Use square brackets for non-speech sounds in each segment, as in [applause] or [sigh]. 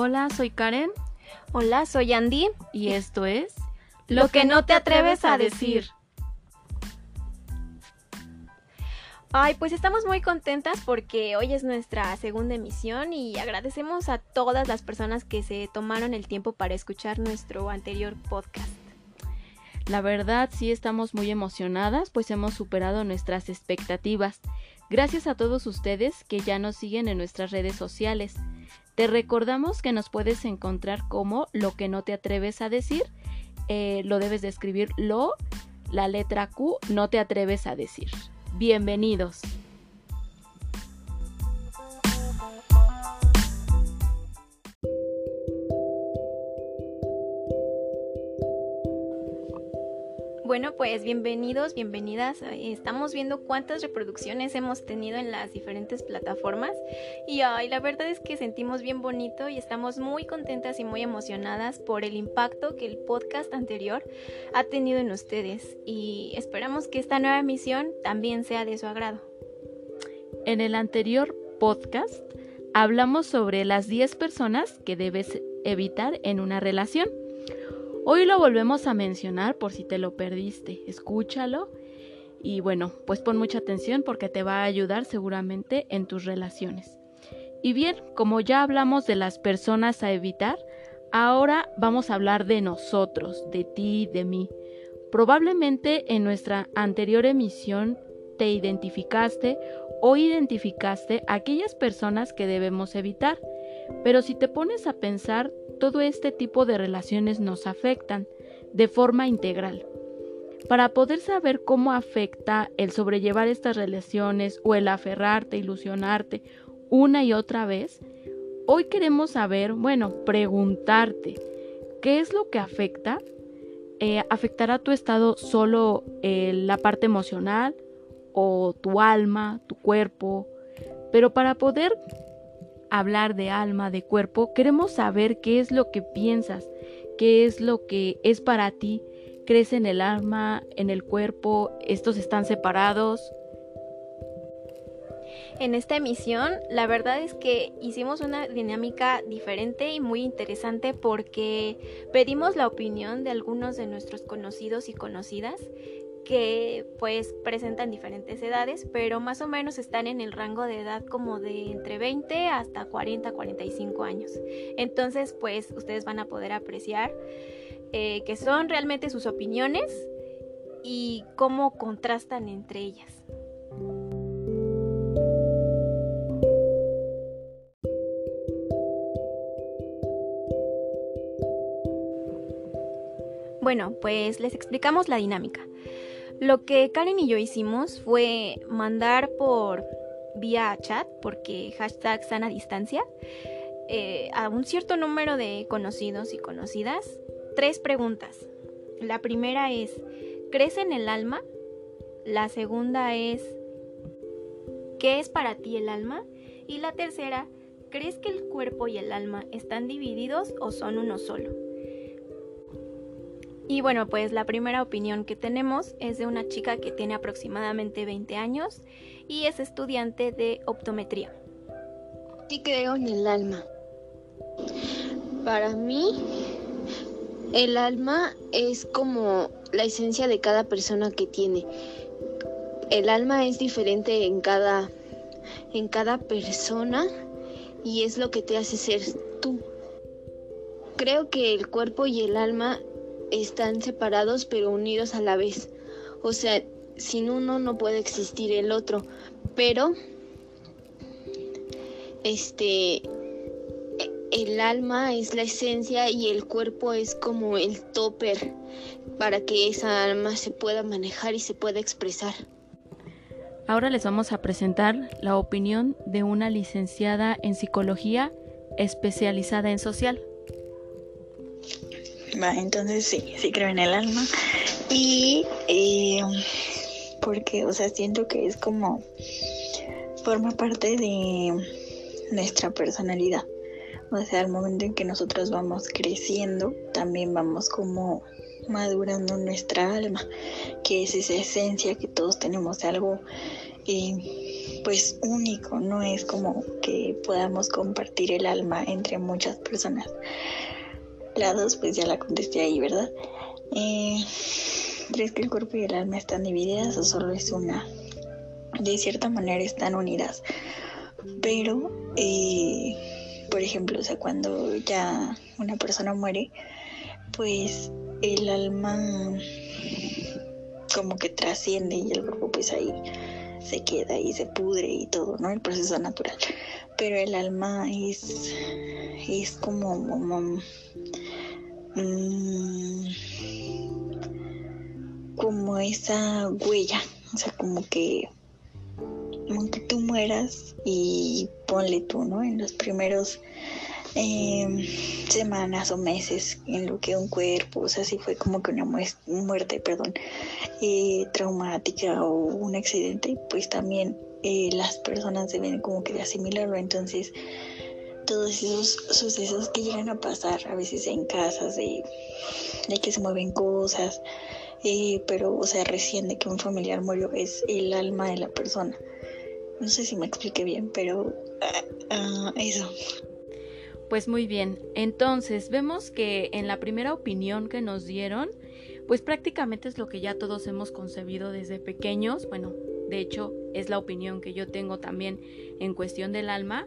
Hola, soy Karen. Hola, soy Andy. Y esto es Lo que no te atreves a decir. Ay, pues estamos muy contentas porque hoy es nuestra segunda emisión y agradecemos a todas las personas que se tomaron el tiempo para escuchar nuestro anterior podcast. La verdad sí estamos muy emocionadas pues hemos superado nuestras expectativas. Gracias a todos ustedes que ya nos siguen en nuestras redes sociales. Te recordamos que nos puedes encontrar como lo que no te atreves a decir. Eh, lo debes de escribir lo, la letra Q, no te atreves a decir. Bienvenidos. Bueno, pues bienvenidos, bienvenidas. Estamos viendo cuántas reproducciones hemos tenido en las diferentes plataformas y la verdad es que sentimos bien bonito y estamos muy contentas y muy emocionadas por el impacto que el podcast anterior ha tenido en ustedes y esperamos que esta nueva emisión también sea de su agrado. En el anterior podcast hablamos sobre las 10 personas que debes evitar en una relación. Hoy lo volvemos a mencionar por si te lo perdiste. Escúchalo y bueno, pues pon mucha atención porque te va a ayudar seguramente en tus relaciones. Y bien, como ya hablamos de las personas a evitar, ahora vamos a hablar de nosotros, de ti, de mí. Probablemente en nuestra anterior emisión te identificaste o identificaste aquellas personas que debemos evitar. Pero si te pones a pensar, todo este tipo de relaciones nos afectan de forma integral. Para poder saber cómo afecta el sobrellevar estas relaciones o el aferrarte, ilusionarte una y otra vez, hoy queremos saber, bueno, preguntarte, ¿qué es lo que afecta? Eh, ¿Afectará tu estado solo eh, la parte emocional o tu alma, tu cuerpo? Pero para poder hablar de alma, de cuerpo, queremos saber qué es lo que piensas, qué es lo que es para ti. ¿Crees en el alma, en el cuerpo? ¿Estos están separados? En esta emisión, la verdad es que hicimos una dinámica diferente y muy interesante porque pedimos la opinión de algunos de nuestros conocidos y conocidas que pues presentan diferentes edades, pero más o menos están en el rango de edad como de entre 20 hasta 40, 45 años. Entonces pues ustedes van a poder apreciar eh, que son realmente sus opiniones y cómo contrastan entre ellas. Bueno, pues les explicamos la dinámica. Lo que Karen y yo hicimos fue mandar por vía chat, porque hashtag sana distancia, eh, a un cierto número de conocidos y conocidas tres preguntas. La primera es, ¿crees en el alma? La segunda es, ¿qué es para ti el alma? Y la tercera, ¿crees que el cuerpo y el alma están divididos o son uno solo? Y bueno, pues la primera opinión que tenemos es de una chica que tiene aproximadamente 20 años y es estudiante de optometría. Sí creo en el alma. Para mí, el alma es como la esencia de cada persona que tiene. El alma es diferente en cada, en cada persona y es lo que te hace ser tú. Creo que el cuerpo y el alma están separados pero unidos a la vez. O sea, sin uno no puede existir el otro, pero este el alma es la esencia y el cuerpo es como el topper para que esa alma se pueda manejar y se pueda expresar. Ahora les vamos a presentar la opinión de una licenciada en psicología especializada en social. Va, entonces sí, sí creo en el alma. Y eh, porque, o sea, siento que es como forma parte de nuestra personalidad. O sea, al momento en que nosotros vamos creciendo, también vamos como madurando nuestra alma, que es esa esencia que todos tenemos algo eh, pues único, no es como que podamos compartir el alma entre muchas personas. La pues ya la contesté ahí, ¿verdad? Eh, ¿Crees que el cuerpo y el alma están divididas o solo es una? De cierta manera están unidas, pero eh, por ejemplo, o sea, cuando ya una persona muere, pues el alma como que trasciende y el cuerpo pues ahí se queda y se pudre y todo, ¿no? El proceso natural. Pero el alma es, es como, mm, como esa huella, o sea, como que aunque tú mueras y ponle tú, ¿no? En los primeros em, semanas o meses en lo que un cuerpo, o sea, si fue como que una muerte, perdón, eh, traumática o un accidente, pues también eh, las personas deben como que de asimilarlo, entonces todos esos sucesos que llegan a pasar a veces en casas de, de que se mueven cosas, eh, pero o sea recién de que un familiar murió es el alma de la persona. No sé si me expliqué bien, pero uh, eso. Pues muy bien, entonces vemos que en la primera opinión que nos dieron, pues prácticamente es lo que ya todos hemos concebido desde pequeños, bueno, de hecho es la opinión que yo tengo también en cuestión del alma,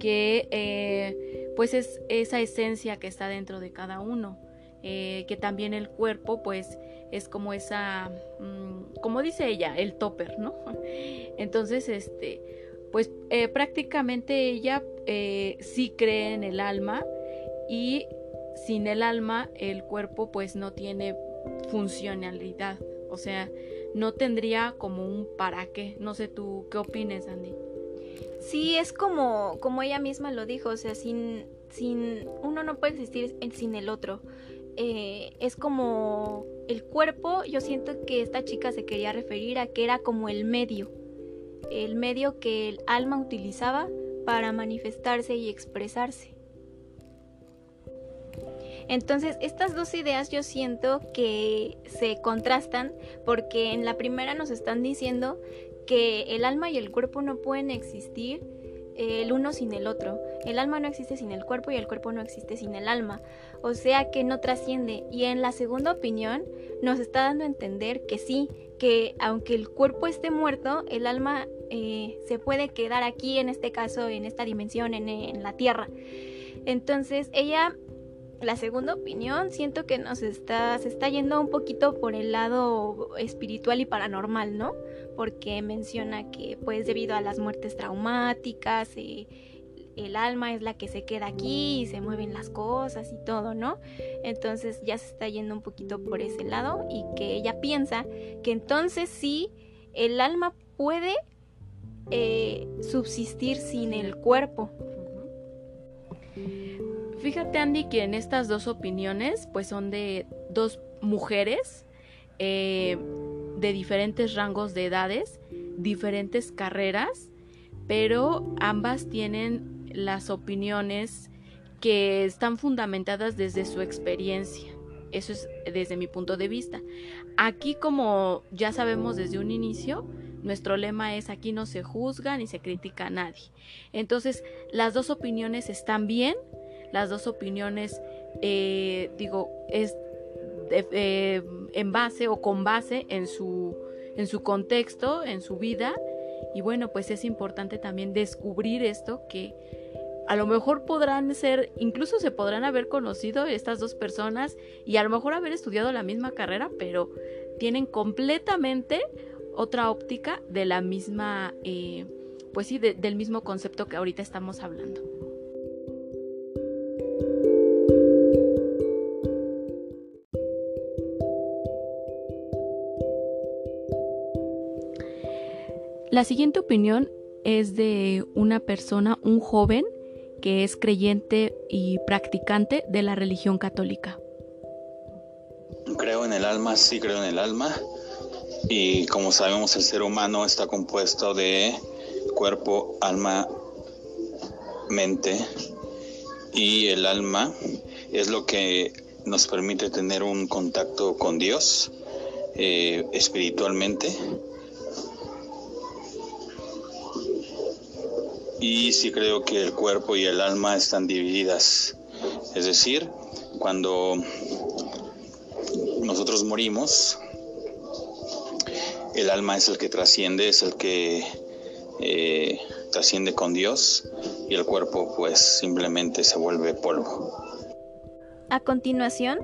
que eh, pues es esa esencia que está dentro de cada uno, eh, que también el cuerpo pues es como esa, mm, como dice ella, el topper, ¿no? [laughs] Entonces, este, pues eh, prácticamente ella eh, sí cree en el alma y sin el alma el cuerpo pues no tiene funcionalidad, o sea, no tendría como un para qué. No sé tú qué opines, Andy. Sí, es como, como ella misma lo dijo, o sea, sin, sin uno no puede existir sin el otro. Eh, es como el cuerpo, yo siento que esta chica se quería referir a que era como el medio, el medio que el alma utilizaba para manifestarse y expresarse. Entonces, estas dos ideas yo siento que se contrastan porque en la primera nos están diciendo que el alma y el cuerpo no pueden existir el uno sin el otro. El alma no existe sin el cuerpo y el cuerpo no existe sin el alma. O sea que no trasciende. Y en la segunda opinión nos está dando a entender que sí, que aunque el cuerpo esté muerto, el alma eh, se puede quedar aquí, en este caso, en esta dimensión, en, en la tierra. Entonces ella la segunda opinión siento que nos está, se está yendo un poquito por el lado espiritual y paranormal, ¿no? Porque menciona que pues debido a las muertes traumáticas, eh, el alma es la que se queda aquí y se mueven las cosas y todo, ¿no? Entonces ya se está yendo un poquito por ese lado y que ella piensa que entonces sí, el alma puede eh, subsistir sin el cuerpo. Fíjate Andy que en estas dos opiniones pues son de dos mujeres eh, de diferentes rangos de edades, diferentes carreras, pero ambas tienen las opiniones que están fundamentadas desde su experiencia. Eso es desde mi punto de vista. Aquí como ya sabemos desde un inicio, nuestro lema es aquí no se juzga ni se critica a nadie. Entonces, las dos opiniones están bien, las dos opiniones, eh, digo, es eh, en base o con base en su, en su contexto, en su vida. Y bueno, pues es importante también descubrir esto que a lo mejor podrán ser, incluso se podrán haber conocido estas dos personas y a lo mejor haber estudiado la misma carrera, pero tienen completamente otra óptica de la misma, eh, pues sí, del mismo concepto que ahorita estamos hablando. La siguiente opinión es de una persona, un joven, que es creyente y practicante de la religión católica. Creo en el alma, sí creo en el alma. Y como sabemos, el ser humano está compuesto de cuerpo, alma, mente. Y el alma es lo que nos permite tener un contacto con Dios eh, espiritualmente. Y sí creo que el cuerpo y el alma están divididas. Es decir, cuando nosotros morimos, el alma es el que trasciende, es el que eh, trasciende con Dios y el cuerpo pues simplemente se vuelve polvo. A continuación,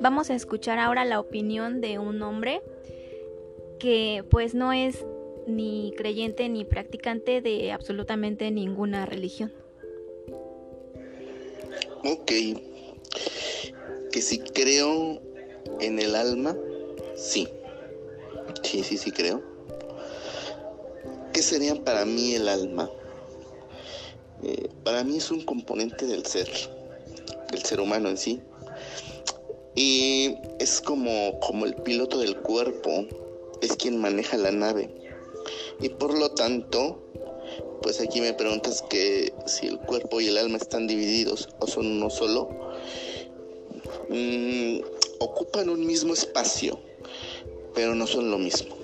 vamos a escuchar ahora la opinión de un hombre que pues no es ni creyente ni practicante de absolutamente ninguna religión. Ok, que si creo en el alma, sí. Sí, sí, sí creo. ¿Qué sería para mí el alma? Eh, para mí es un componente del ser, del ser humano en sí. Y es como, como el piloto del cuerpo, es quien maneja la nave. Y por lo tanto, pues aquí me preguntas que si el cuerpo y el alma están divididos o son uno solo, mm, ocupan un mismo espacio, pero no son lo mismo.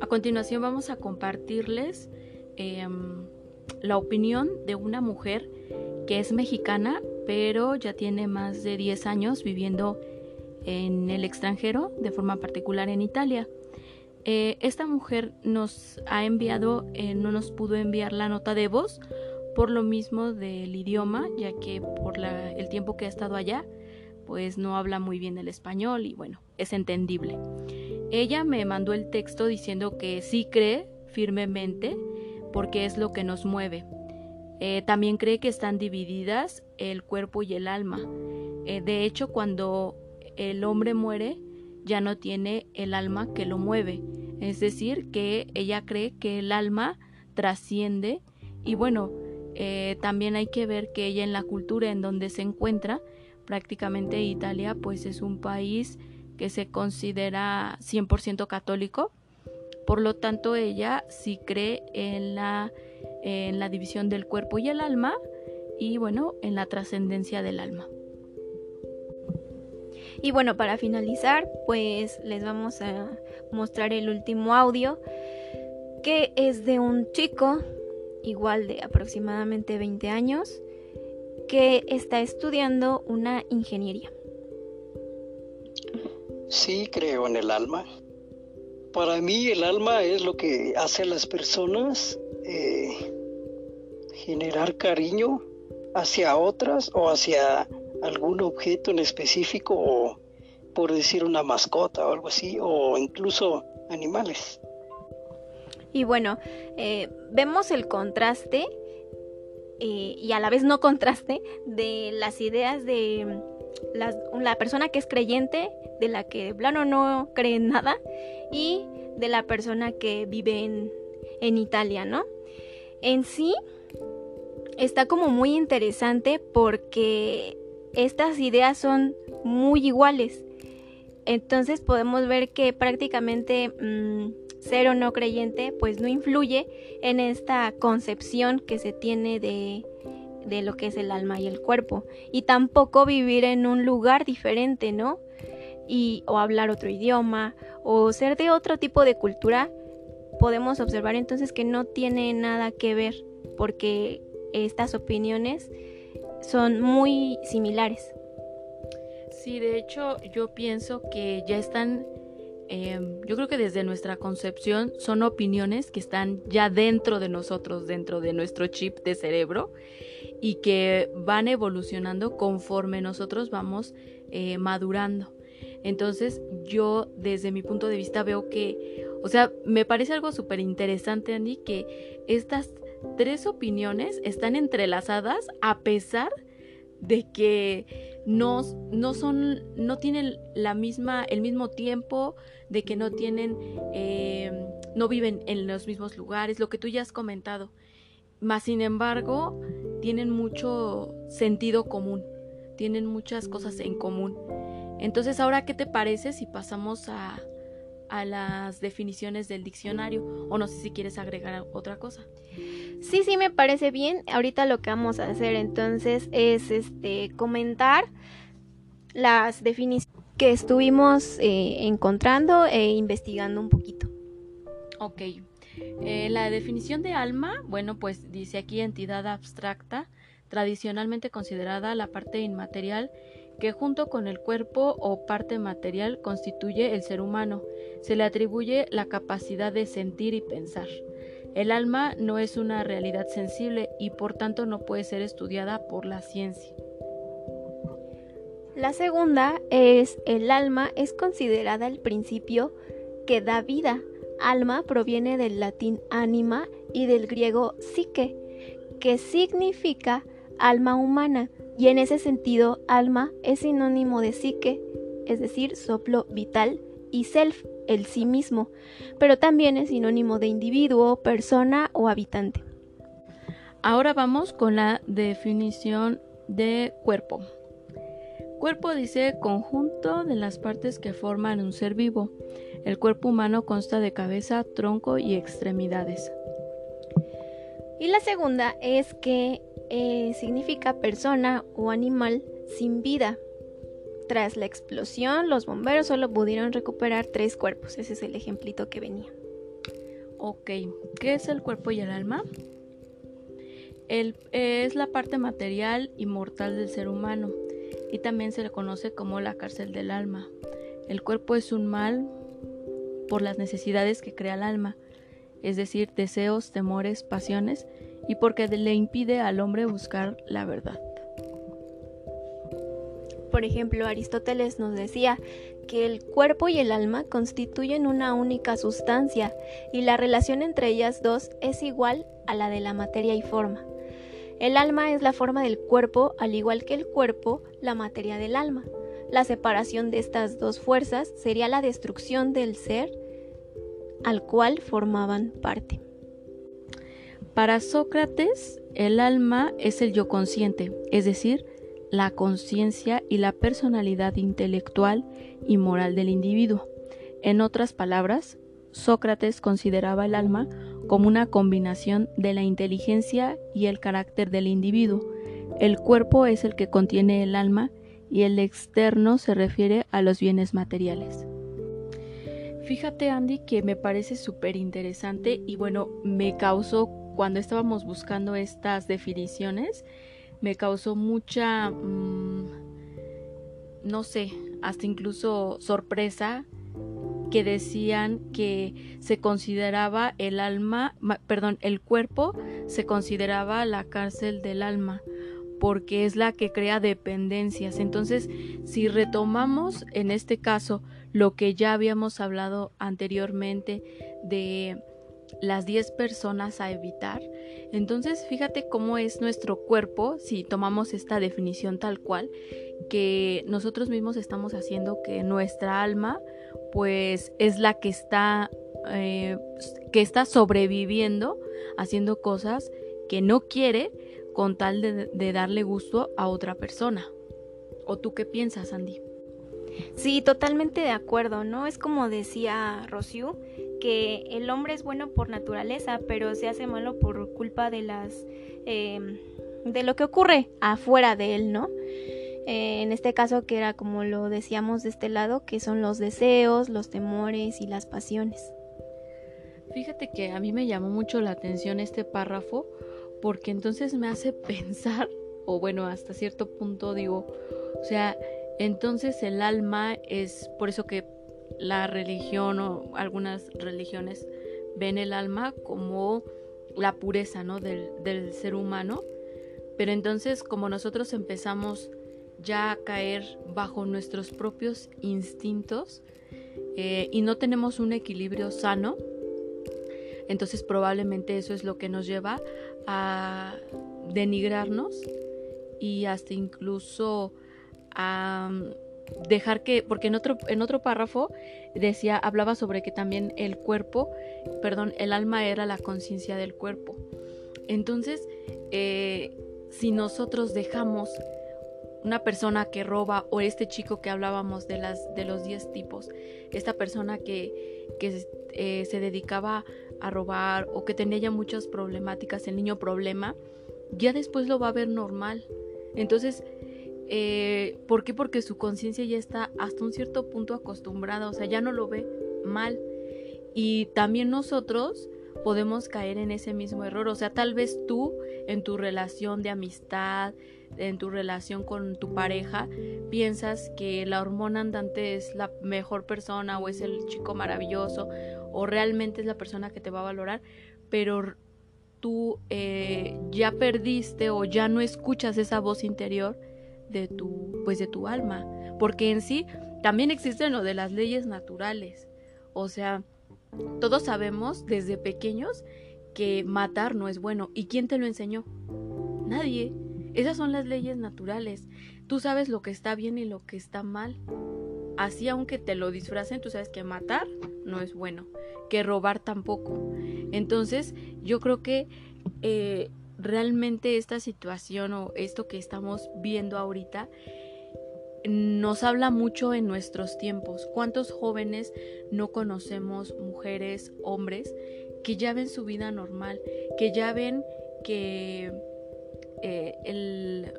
A continuación vamos a compartirles em, la opinión de una mujer que es mexicana, pero ya tiene más de 10 años viviendo en el extranjero, de forma particular en Italia. Eh, esta mujer nos ha enviado, eh, no nos pudo enviar la nota de voz por lo mismo del idioma, ya que por el tiempo que ha estado allá, pues no habla muy bien el español y bueno, es entendible. Ella me mandó el texto diciendo que sí cree firmemente porque es lo que nos mueve, eh, también cree que están divididas el cuerpo y el alma. Eh, de hecho, cuando el hombre muere, ya no tiene el alma que lo mueve. Es decir, que ella cree que el alma trasciende y bueno, eh, también hay que ver que ella en la cultura en donde se encuentra, prácticamente Italia, pues es un país que se considera 100% católico. Por lo tanto, ella sí cree en la en la división del cuerpo y el alma y bueno, en la trascendencia del alma. Y bueno, para finalizar, pues les vamos a mostrar el último audio que es de un chico igual de aproximadamente 20 años que está estudiando una ingeniería. Sí, creo en el alma. Para mí el alma es lo que hace a las personas eh, generar cariño hacia otras o hacia algún objeto en específico o por decir una mascota o algo así o incluso animales. Y bueno, eh, vemos el contraste eh, y a la vez no contraste de las ideas de la persona que es creyente, de la que de no cree en nada, y de la persona que vive en, en Italia, ¿no? En sí, está como muy interesante porque estas ideas son muy iguales. Entonces podemos ver que prácticamente mm, ser o no creyente pues no influye en esta concepción que se tiene de, de lo que es el alma y el cuerpo. Y tampoco vivir en un lugar diferente, ¿no? Y, o hablar otro idioma o ser de otro tipo de cultura podemos observar entonces que no tiene nada que ver porque estas opiniones son muy similares. Sí, de hecho yo pienso que ya están, em, yo creo que desde nuestra concepción son opiniones que están ya dentro de nosotros, dentro de nuestro chip de cerebro y que van evolucionando conforme nosotros vamos eh, madurando. Entonces yo desde mi punto de vista veo que, o sea, me parece algo súper interesante, Andy, que estas tres opiniones están entrelazadas a pesar de que no, no son, no tienen la misma, el mismo tiempo, de que no tienen, eh, no viven en los mismos lugares, lo que tú ya has comentado. Más sin embargo, tienen mucho sentido común, tienen muchas cosas en común. Entonces, ahora, ¿qué te parece si pasamos a, a las definiciones del diccionario? O no sé si quieres agregar otra cosa. Sí, sí, me parece bien. Ahorita lo que vamos a hacer entonces es este comentar las definiciones que estuvimos eh, encontrando e investigando un poquito. Ok. Eh, la definición de alma, bueno, pues dice aquí entidad abstracta, tradicionalmente considerada la parte inmaterial que junto con el cuerpo o parte material constituye el ser humano. Se le atribuye la capacidad de sentir y pensar. El alma no es una realidad sensible y por tanto no puede ser estudiada por la ciencia. La segunda es el alma es considerada el principio que da vida. Alma proviene del latín anima y del griego psique, que significa alma humana, y en ese sentido alma es sinónimo de psique, es decir, soplo vital, y self, el sí mismo, pero también es sinónimo de individuo, persona o habitante. Ahora vamos con la definición de cuerpo. Cuerpo dice conjunto de las partes que forman un ser vivo. El cuerpo humano consta de cabeza, tronco y extremidades. Y la segunda es que eh, significa persona o animal sin vida. Tras la explosión, los bomberos solo pudieron recuperar tres cuerpos. Ese es el ejemplito que venía. Ok, ¿qué es el cuerpo y el alma? El, es la parte material y mortal del ser humano y también se le conoce como la cárcel del alma. El cuerpo es un mal por las necesidades que crea el alma, es decir, deseos, temores, pasiones, y porque le impide al hombre buscar la verdad. Por ejemplo, Aristóteles nos decía que el cuerpo y el alma constituyen una única sustancia y la relación entre ellas dos es igual a la de la materia y forma. El alma es la forma del cuerpo, al igual que el cuerpo, la materia del alma. La separación de estas dos fuerzas sería la destrucción del ser al cual formaban parte. Para Sócrates, el alma es el yo consciente, es decir, la conciencia y la personalidad intelectual y moral del individuo. En otras palabras, Sócrates consideraba el alma como una combinación de la inteligencia y el carácter del individuo. El cuerpo es el que contiene el alma y el externo se refiere a los bienes materiales. Fíjate Andy que me parece súper interesante y bueno, me causó cuando estábamos buscando estas definiciones, me causó mucha, mm, no sé, hasta incluso sorpresa que decían que se consideraba el alma, perdón, el cuerpo se consideraba la cárcel del alma porque es la que crea dependencias. Entonces, si retomamos en este caso lo que ya habíamos hablado anteriormente de las 10 personas a evitar, entonces fíjate cómo es nuestro cuerpo, si tomamos esta definición tal cual, que nosotros mismos estamos haciendo que nuestra alma pues es la que está, eh, que está sobreviviendo, haciendo cosas que no quiere con tal de, darle gusto a otra persona. ¿O tú qué piensas, Andy? Sí, totalmente de acuerdo, ¿no? Es como decía Rocío, que el hombre es bueno por naturaleza, pero se hace malo por culpa de las... Em, de lo que ocurre afuera de él, ¿no? Eh, en este caso que era como lo decíamos de este lado, que son los deseos, los temores y las pasiones. Fíjate que a mí me llamó mucho la atención este párrafo porque entonces me hace [laughs] pensar, o bueno, hasta cierto punto digo, o sea, entonces el alma es por eso que la religión o algunas religiones ven el alma como la pureza, ¿no? Del, del ser humano. Pero entonces como nosotros empezamos ya caer bajo nuestros propios instintos eh, y no tenemos un equilibrio sano, entonces probablemente eso es lo que nos lleva a denigrarnos y hasta incluso a dejar que, porque en otro, en otro párrafo decía, hablaba sobre que también el cuerpo, perdón, el alma era la conciencia del cuerpo. Entonces, eh, si nosotros dejamos una persona que roba o este chico que hablábamos de, las, de los 10 tipos, esta persona que, que eh, se dedicaba a robar o que tenía ya muchas problemáticas, el niño problema, ya después lo va a ver normal. Entonces, eh, ¿por qué? Porque su conciencia ya está hasta un cierto punto acostumbrada, o sea, ya no lo ve mal. Y también nosotros podemos caer en ese mismo error. O sea, tal vez tú en tu relación de amistad, en tu relación con tu pareja, piensas que la hormona andante es la mejor persona o es el chico maravilloso o realmente es la persona que te va a valorar, pero tú eh, ya perdiste o ya no escuchas esa voz interior de tu, pues de tu alma, porque en sí también existen lo de las leyes naturales, o sea, todos sabemos desde pequeños que matar no es bueno. ¿Y quién te lo enseñó? Nadie. Esas son las leyes naturales. Tú sabes lo que está bien y lo que está mal. Así aunque te lo disfracen, tú sabes que matar no es bueno, que robar tampoco. Entonces yo creo que eh, realmente esta situación o esto que estamos viendo ahorita nos habla mucho en nuestros tiempos. ¿Cuántos jóvenes no conocemos, mujeres, hombres, que ya ven su vida normal, que ya ven que eh, el,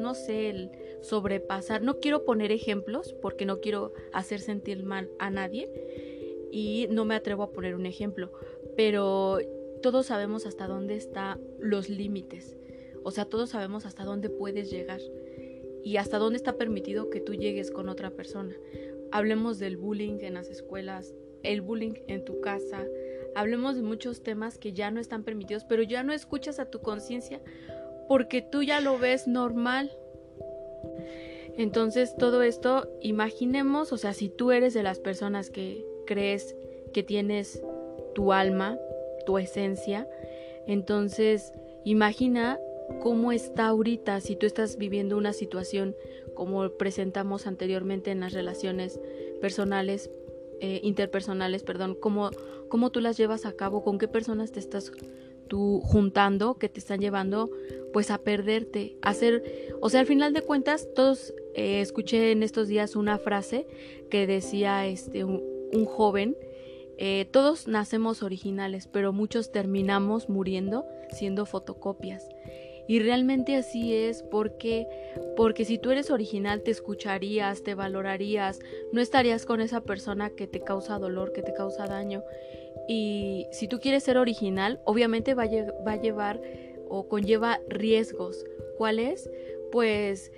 no sé, el sobrepasar, no quiero poner ejemplos porque no quiero hacer sentir mal a nadie y no me atrevo a poner un ejemplo, pero todos sabemos hasta dónde están los límites, o sea, todos sabemos hasta dónde puedes llegar y hasta dónde está permitido que tú llegues con otra persona. Hablemos del bullying en las escuelas, el bullying en tu casa, hablemos de muchos temas que ya no están permitidos, pero ya no escuchas a tu conciencia porque tú ya lo ves normal. Entonces todo esto, imaginemos, o sea, si tú eres de las personas que crees que tienes tu alma, tu esencia, entonces imagina cómo está ahorita, si tú estás viviendo una situación como presentamos anteriormente en las relaciones personales, eh, interpersonales, perdón, cómo, cómo tú las llevas a cabo, con qué personas te estás tú juntando que te están llevando pues a perderte, a hacer, o sea, al final de cuentas, todos eh, escuché en estos días una frase que decía este un, joven, eh, todos nacemos originales, pero muchos terminamos muriendo siendo fotocopias. Y realmente así es porque porque si tú eres original te escucharías, te valorarías, no estarías con esa persona que te causa dolor, que te causa daño. Y si tú quieres ser original, obviamente va a, va a llevar o conlleva riesgos. ¿Cuáles? Pues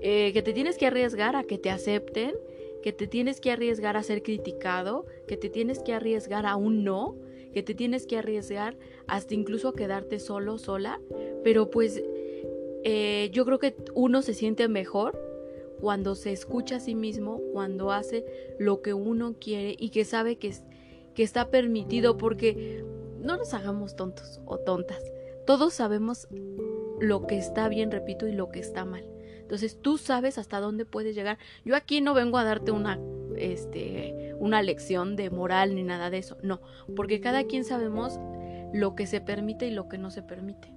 eh, que te tienes que arriesgar a que te acepten, que te tienes que arriesgar a ser criticado, que te tienes que arriesgar a un no, que te tienes que arriesgar hasta incluso a quedarte solo, sola, pero pues eh, yo creo que uno se siente mejor cuando se escucha a sí mismo, cuando hace lo que uno quiere y que sabe que, que está permitido, porque no nos hagamos tontos o tontas. Todos sabemos lo que está bien, repito, y lo que está mal. Entonces tú sabes hasta dónde puedes llegar. Yo aquí no vengo a darte una, este, una lección de moral ni nada de eso. No, porque cada quien sabemos lo que se permite y lo que no se permite.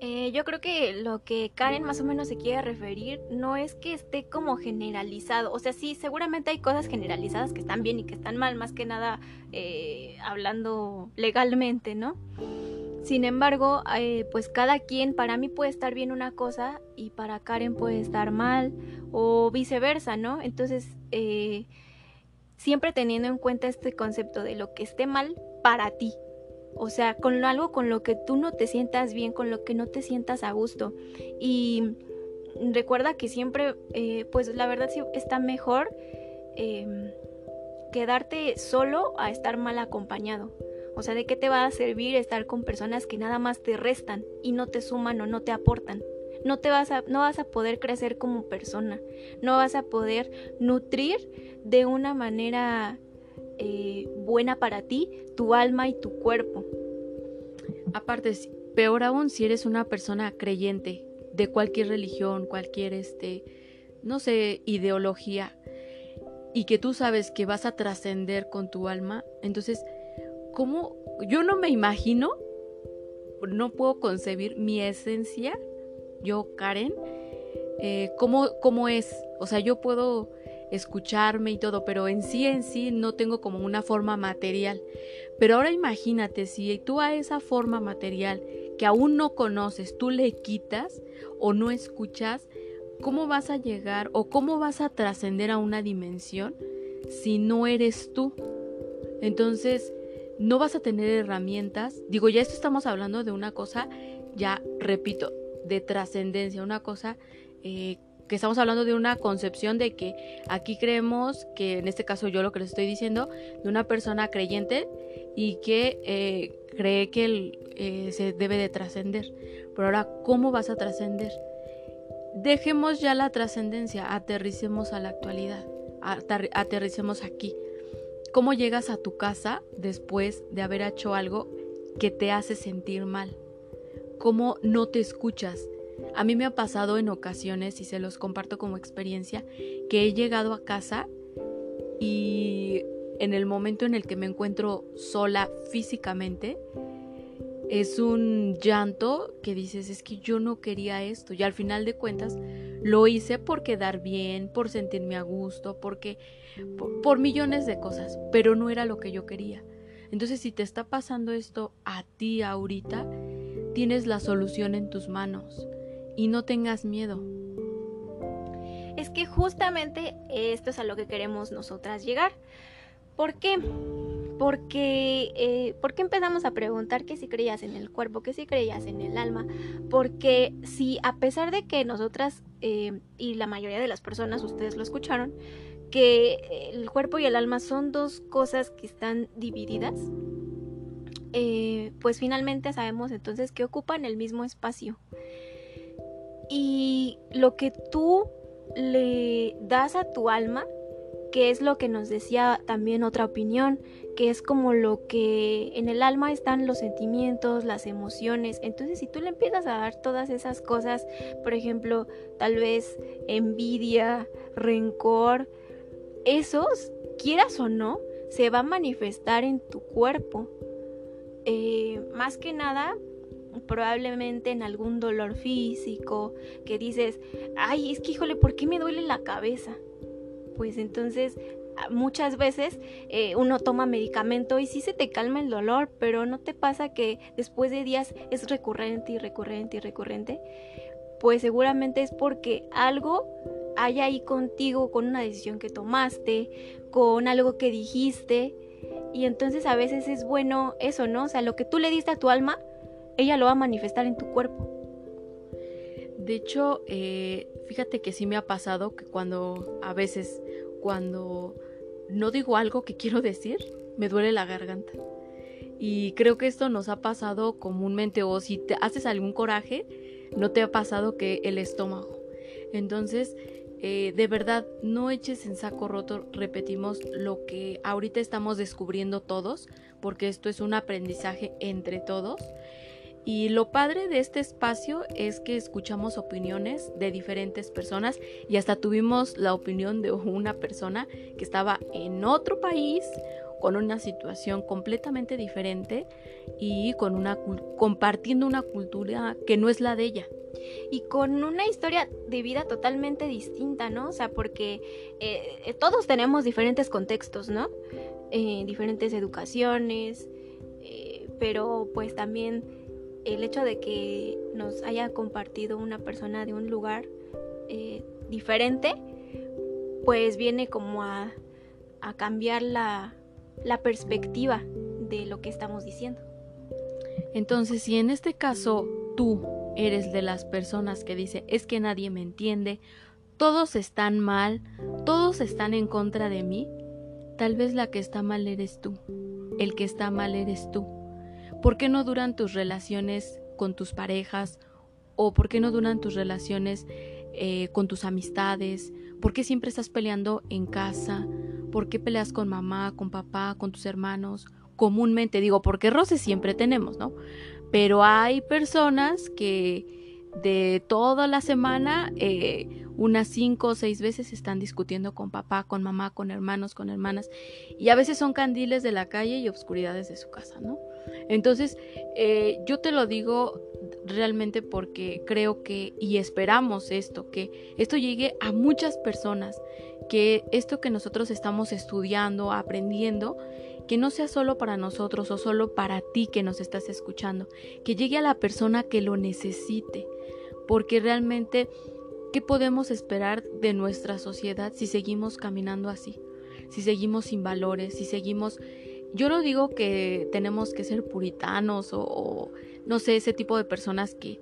Eh, yo creo que lo que Karen más o menos se quiere referir no es que esté como generalizado. O sea, sí, seguramente hay cosas generalizadas que están bien y que están mal, más que nada eh, hablando legalmente, ¿no? Sin embargo, eh, pues cada quien, para mí puede estar bien una cosa y para Karen puede estar mal o viceversa, ¿no? Entonces, eh, siempre teniendo en cuenta este concepto de lo que esté mal para ti. O sea, con algo con lo que tú no te sientas bien, con lo que no te sientas a gusto. Y recuerda que siempre, eh, pues la verdad sí está mejor em, quedarte solo a estar mal acompañado. O sea, ¿de qué te va a servir estar con personas que nada más te restan y no te suman o no te aportan? No te vas a, no vas a poder crecer como persona, no vas a poder nutrir de una manera eh, buena para ti tu alma y tu cuerpo. Aparte, peor aún si eres una persona creyente de cualquier religión, cualquier este, no sé, ideología, y que tú sabes que vas a trascender con tu alma, entonces ¿cómo? Yo no me imagino, no puedo concebir mi esencia, yo, Karen, eh, ¿cómo, ¿cómo es? O sea, yo puedo escucharme y todo, pero en sí en sí no tengo como una forma material. Pero ahora imagínate si tú a esa forma material que aún no conoces, tú le quitas o no escuchas, ¿cómo vas a llegar o cómo vas a trascender a una dimensión si no eres tú? Entonces, no vas a tener herramientas. Digo, ya esto estamos hablando de una cosa, ya repito, de trascendencia, una cosa eh, que estamos hablando de una concepción de que aquí creemos que, en este caso yo lo que les estoy diciendo, de una persona creyente y que eh, cree que eh, se debe de trascender. Pero ahora, ¿cómo vas a trascender? Dejemos ya la trascendencia, aterricemos a la actualidad, aterricemos aquí. ¿Cómo llegas a tu casa después de haber hecho algo que te hace sentir mal? ¿Cómo no te escuchas? A mí me ha pasado en ocasiones, y se los comparto como experiencia, que he llegado a casa y en el momento en el que me encuentro sola físicamente, es un llanto que dices, es que yo no quería esto. Y al final de cuentas, lo hice por quedar bien, por sentirme a gusto, porque por, millones de cosas, pero no era lo que yo quería. Entonces, si te está pasando esto a ti ahorita, tienes la solución en tus manos y no tengas miedo. Es que justamente esto es a lo que queremos nosotras llegar. ¿Por qué? Porque, eh, ¿por qué empezamos a preguntar que si creías en el cuerpo, que si creías en el alma? Porque si a pesar de que nosotras eh, y la mayoría de las personas, ustedes lo escucharon, que el cuerpo y el alma son dos cosas que están divididas, eh, pues finalmente sabemos entonces que ocupan el mismo espacio. Y lo que tú le das a tu alma, que es lo que nos decía también otra opinión, que es como lo que en el alma están los sentimientos, las emociones. Entonces, si tú le empiezas a dar todas esas cosas, por ejemplo, tal vez envidia, rencor, esos, quieras o no, se va a manifestar en tu cuerpo. Eh, más que nada, probablemente en algún dolor físico, que dices, ay, es que híjole, ¿por qué me duele la cabeza? Pues entonces muchas veces eh, uno toma medicamento y sí se te calma el dolor, pero no te pasa que después de días es recurrente y recurrente y recurrente. Pues seguramente es porque algo hay ahí contigo con una decisión que tomaste, con algo que dijiste. Y entonces a veces es bueno eso, ¿no? O sea, lo que tú le diste a tu alma, ella lo va a manifestar en tu cuerpo. De hecho, eh, fíjate que sí me ha pasado que cuando a veces, cuando no digo algo que quiero decir, me duele la garganta. Y creo que esto nos ha pasado comúnmente, o si te haces algún coraje, no te ha pasado que el estómago. Entonces, eh, de verdad, no eches en saco roto, repetimos lo que ahorita estamos descubriendo todos, porque esto es un aprendizaje entre todos. Y lo padre de este espacio es que escuchamos opiniones de diferentes personas y hasta tuvimos la opinión de una persona que estaba en otro país con una situación completamente diferente y con una compartiendo una cultura que no es la de ella y con una historia de vida totalmente distinta, ¿no? O sea, porque eh, todos tenemos diferentes contextos, ¿no? Eh, diferentes educaciones, eh, pero pues también el hecho de que nos haya compartido una persona de un lugar eh, diferente, pues viene como a, cambiar la, la perspectiva de lo que estamos diciendo. Entonces, si en este caso tú eres de las personas que dice es que nadie me entiende, todos están mal, todos están en contra de mí, tal vez la que está mal eres tú, el que está mal eres tú. ¿Por qué no duran tus relaciones con tus parejas? ¿O por qué no duran tus relaciones eh, con tus amistades? ¿Por qué siempre estás peleando en casa? ¿Por qué peleas con mamá, con papá, con tus hermanos? Comúnmente digo, porque roces siempre tenemos, ¿no? Pero hay personas que de toda la semana, eh, unas cinco o seis veces están discutiendo con papá, con mamá, con hermanos, con hermanas, y a veces son candiles de la calle y obscuridades de su casa, ¿no? Entonces, eh, yo te lo digo realmente porque creo que y esperamos esto, que esto llegue a muchas personas, que esto que nosotros estamos estudiando, aprendiendo, que no sea solo para nosotros o solo para ti que nos estás escuchando, que llegue a la persona que lo necesite, porque realmente, ¿qué podemos esperar de nuestra sociedad si seguimos caminando así? Si seguimos sin valores, si seguimos... Yo no digo que tenemos que ser puritanos o, no sé, ese tipo de personas que,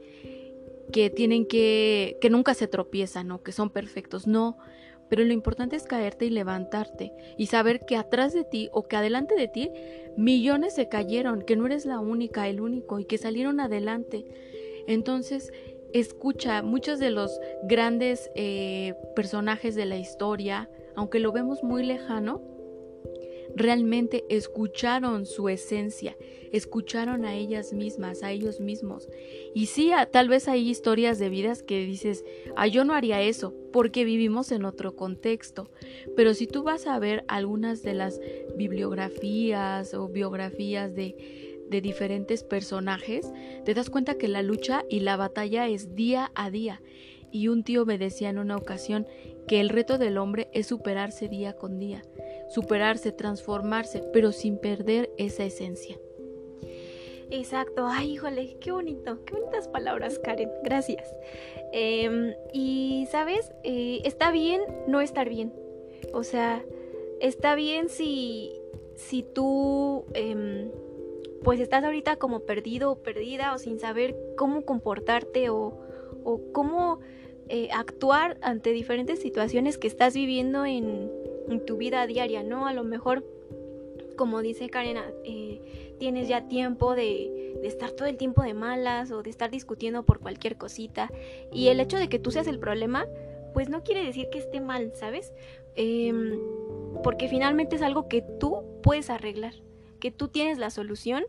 que tienen que, que nunca se tropiezan o que son perfectos, no, pero lo importante es caerte y levantarte y saber que atrás de ti o que adelante de ti millones se cayeron, que no eres la única, el único y que salieron adelante. Entonces, escucha, muchos de los grandes eh, personajes de la historia, aunque lo vemos muy lejano, realmente escucharon su esencia, escucharon a ellas mismas, a ellos mismos. Y sí, tal vez hay historias de vidas que dices, ah, yo no haría eso, porque vivimos en otro contexto. Pero si tú vas a ver algunas de las bibliografías o biografías de, de diferentes personajes, te das cuenta que la lucha y la batalla es día a día. Y un tío me decía en una ocasión que el reto del hombre es superarse día con día superarse, transformarse, pero sin perder esa esencia. Exacto, ay, híjole, qué bonito, qué bonitas palabras, Karen, gracias. Em, y, ¿sabes? Eh, está bien no estar bien. O sea, está bien si, si tú, em, pues estás ahorita como perdido o perdida o sin saber cómo comportarte o, o cómo eh, actuar ante diferentes situaciones que estás viviendo en, en tu vida diaria, ¿no? A lo mejor, como dice Karen, eh, tienes ya tiempo de, de, estar todo el tiempo de malas o de estar discutiendo por cualquier cosita. Y el hecho de que tú seas el problema, pues no quiere decir que esté mal, ¿sabes? Em, porque finalmente es algo que tú puedes arreglar, que tú tienes la solución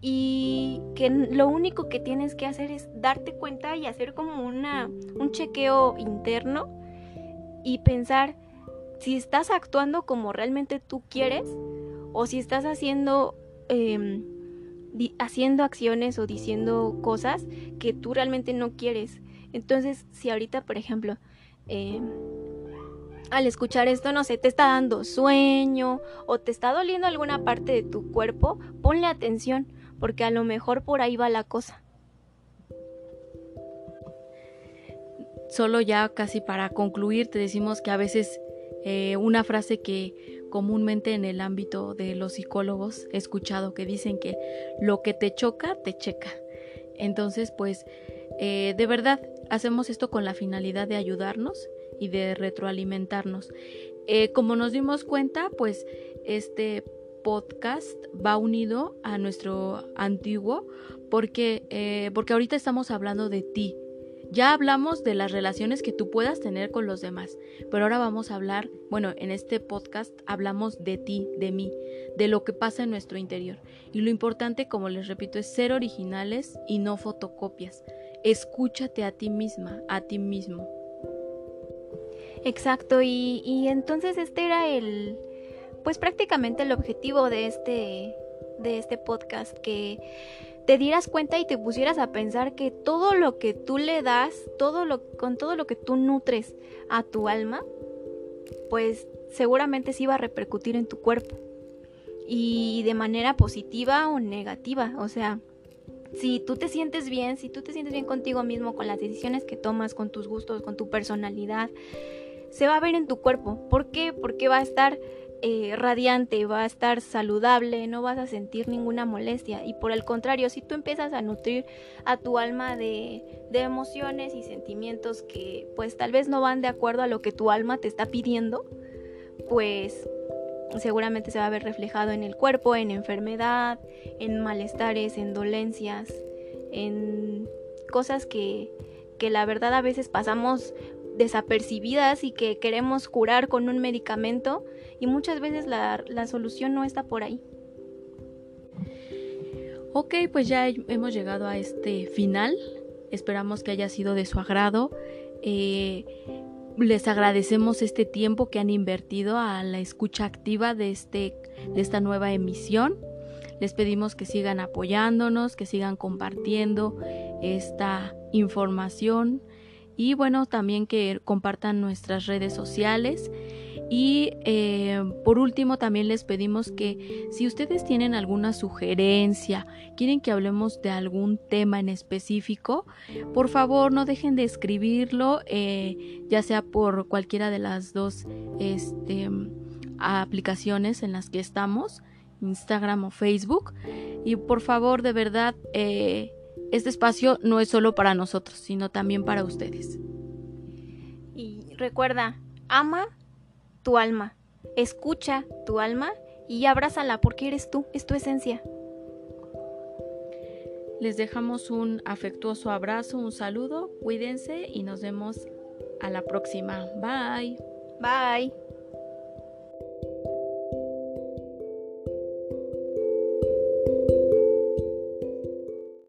y que lo único que tienes que hacer es darte cuenta y hacer como una, un chequeo interno y pensar si estás actuando como realmente tú quieres o si estás haciendo, em, haciendo acciones o diciendo cosas que tú realmente no quieres. Entonces, si ahorita, por ejemplo, em, al escuchar esto, no sé, te está dando sueño o te está doliendo alguna parte de tu cuerpo, ponle atención, porque a lo mejor por ahí va la cosa. Solo ya casi para concluir, te decimos que a veces eh, una frase que comúnmente en el ámbito de los psicólogos he escuchado que dicen que lo que te choca, te checa. Entonces, pues, eh, de verdad, hacemos esto con la finalidad de ayudarnos y de retroalimentarnos. Eh, como nos dimos cuenta, pues, este podcast va unido a nuestro antiguo porque, porque ahorita estamos hablando de ti, ya hablamos de las relaciones que tú puedas tener con los demás, pero ahora vamos a hablar, bueno, en este podcast hablamos de ti, de mí, de lo que pasa en nuestro interior. Y lo importante, como les repito, es ser originales y no fotocopias. Escúchate a ti misma, a ti mismo. Exacto, y, entonces este era el, pues prácticamente el objetivo de este, de este podcast, que te dieras cuenta y te pusieras a pensar que todo lo que tú le das, todo lo, con todo lo que tú nutres a tu alma, pues seguramente sí va a repercutir en tu cuerpo. Y de manera positiva o negativa. O sea, si tú te sientes bien, si tú te sientes bien contigo mismo, con las decisiones que tomas, con tus gustos, con tu personalidad, se va a ver en tu cuerpo. ¿Por qué? Porque va a estar eh, radiante, va a estar saludable, no vas a sentir ninguna molestia. Y por el contrario, si tú empiezas a nutrir a tu alma de, de emociones y sentimientos que pues tal vez no van de acuerdo a lo que tu alma te está pidiendo, pues seguramente se va a ver reflejado en el cuerpo, en enfermedad, en malestares, en dolencias, en cosas que, que la verdad a veces pasamos desapercibidas y que queremos curar con un medicamento y muchas veces la, solución no está por ahí. Ok, pues ya hemos llegado a este final. Esperamos que haya sido de su agrado. Eh, les agradecemos este tiempo que han invertido a la escucha activa de, este, de esta nueva emisión. Les pedimos que sigan apoyándonos, que sigan compartiendo, esta información y bueno, también que compartan nuestras redes sociales. Y eh, por último, también les pedimos que si ustedes tienen alguna sugerencia, quieren que hablemos de algún tema en específico, por favor no dejen de escribirlo, eh, ya sea por cualquiera de las dos este, aplicaciones en las que estamos, Instagram o Facebook. Y por favor, de verdad, eh, este espacio no es solo para nosotros, sino también para ustedes. Y recuerda, ama tu alma, escucha tu alma y abrázala porque eres tú, es tu esencia. Les dejamos un afectuoso abrazo, un saludo, cuídense y nos vemos a la próxima. Bye. Bye.